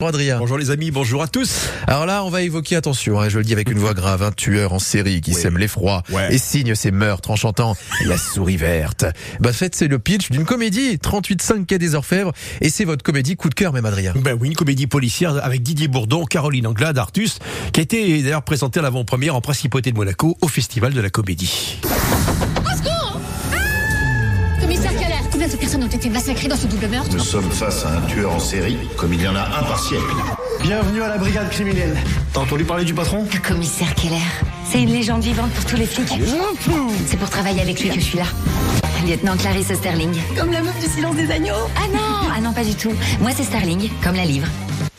Bonjour Adrien. Bonjour les amis, bonjour à tous. Alors là, on va évoquer, attention, hein, je le dis avec une voix grave, un tueur en série qui Oui. sème l'effroi Ouais. et signe ses meurtres en chantant La souris verte. Bah, en fait, c'est le pitch d'une comédie, 38.5 Quai des Orfèvres, et c'est votre comédie coup de cœur, même Adrien. Ben oui, une comédie policière avec Didier Bourdon, Caroline Anglade, Artus, qui a été d'ailleurs présentée à l'avant-première en Principauté de Monaco au Festival de la Comédie. Combien de personnes ont été massacrées dans ce double meurtre Nous sommes face à un tueur en série, comme il y en a un par siècle. Bienvenue à la brigade criminelle. T'as entendu parler du patron Le commissaire Keller, c'est une légende vivante pour tous les flics. C'est pour travailler avec lui que je suis là. Lieutenant Clarisse Sterling. Comme la meuf du silence des agneaux Ah non Ah non, pas du tout. Moi, c'est Sterling, comme la livre.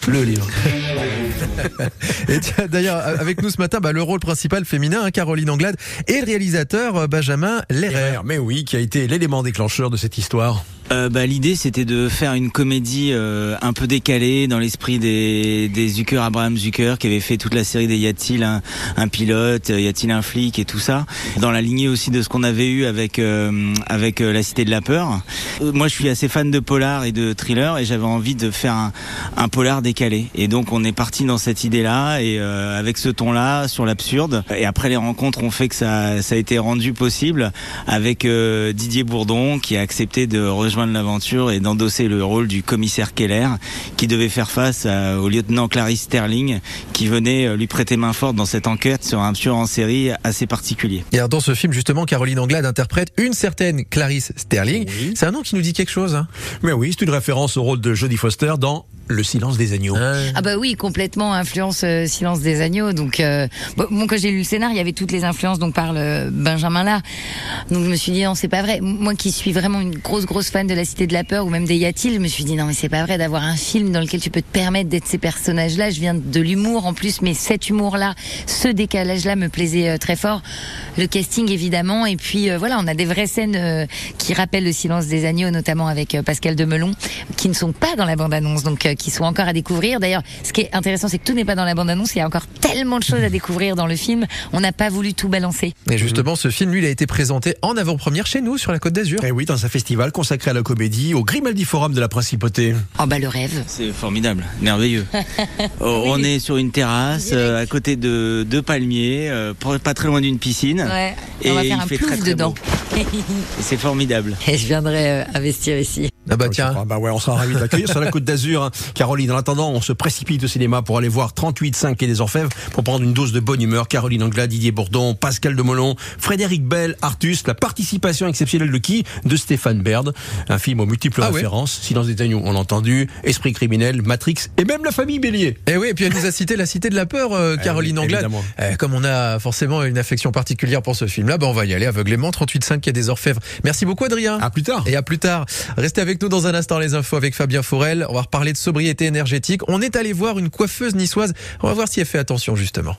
Le livre. Et d'ailleurs, avec nous ce matin, bah, le rôle principal féminin, hein, Caroline Anglade, et le réalisateur euh, Benjamin Lerrer. Mais oui, qui a été l'élément déclencheur de cette histoire. Euh, bah, L'idée, c'était de faire une comédie euh, un peu décalée dans l'esprit des, des Zucker, Abraham Zucker, qui avait fait toute la série des Y a-t-il un, un pilote, y a-t-il un flic et tout ça. Dans la lignée aussi de ce qu'on avait eu avec euh, avec euh, La Cité de la Peur. Euh, moi, je suis assez fan de polar et de thriller, et j'avais envie de faire un, un polar décalé. Et donc, on est parti dans cette idée-là, et euh, avec ce ton-là, sur l'absurde. Et après, les rencontres ont fait que ça, ça a été rendu possible avec euh, Didier Bourdon, qui a accepté de rejoindre l'aventure et d'endosser le rôle du commissaire Keller, qui devait faire face à- au lieutenant Clarice Sterling, qui venait euh, lui prêter main forte dans cette enquête sur un tueur en série assez particulier. Et alors, dans ce film, justement, Caroline Anglade interprète une certaine Clarisse Sterling. Oui. C'est un nom qui nous dit quelque chose. Hein? Mais oui, c'est une référence au rôle de Jodie Foster dans Le silence des agneaux. Ah bah oui, complètement influence euh, Silence des agneaux. Donc euh, bon, quand j'ai lu le scénar, il y avait toutes les influences dont parle Benjamin là. Donc je me suis dit non, c'est pas vrai. Moi qui suis vraiment une grosse grosse fan de la Cité de la peur ou même des Yatil, je me suis dit non mais c'est pas vrai d'avoir un film dans lequel tu peux te permettre d'être ces personnages là. Je viens de l'humour en plus, mais cet humour là, ce décalage là me plaisait euh, très fort. Le casting évidemment et puis euh, voilà, on a des vraies scènes euh, qui rappellent le Silence des agneaux, notamment avec euh, Pascal Demelon, qui ne sont pas dans la bande annonce, donc euh, qui sont encore à découvrir. D'ailleurs, ce qui est intéressant, c'est que tout n'est pas dans la bande annonce. Il y a encore tellement de choses à découvrir dans le film. On n'a pas voulu tout balancer. Et justement, ce film, lui, il a été présenté en avant-première chez nous, sur la Côte d'Azur. Et Eh oui, dans un festival consacré à la comédie au Grimaldi Forum de la Principauté. Oh bah le rêve. C'est formidable, merveilleux. Oh, On est sur une terrasse euh, à côté de deux palmiers, euh, pas très loin d'une piscine. Ouais. Et on va il faire un fait plouf très, très dedans. c'est formidable. Et je viendrai euh, investir ici. Ah bah Je tiens. Bah ouais, on sera ravis de l'accueillir sur la Côte d'Azur. hein. Caroline, en attendant, on se précipite au cinéma pour aller voir 38.5 et des Orfèvres pour prendre une dose de bonne humeur. Caroline Anglade, Didier Bourdon, Pascal Demolon, Frédéric Bell, Artus, la participation exceptionnelle de qui De Stéphane Baird. Un film aux multiples Ah ouais. références. Silence des agneaux, on l'a entendu. Esprit criminel, Matrix et même la famille Bélier. Et oui, et puis elle nous a cité la Cité de la Peur, euh, Caroline oui, Anglade. évidemment. Euh, comme on a forcément une affection particulière pour ce film-là, bah on va y aller aveuglément. 38.5 Quai des Orfèvres. Merci beaucoup Adrien. À plus tard. Et à plus tard. Restez avec nous dans un instant les infos avec Fabien Fourel. On va reparler de sobriété énergétique. On est allé voir une coiffeuse niçoise. On va voir si elle fait attention justement.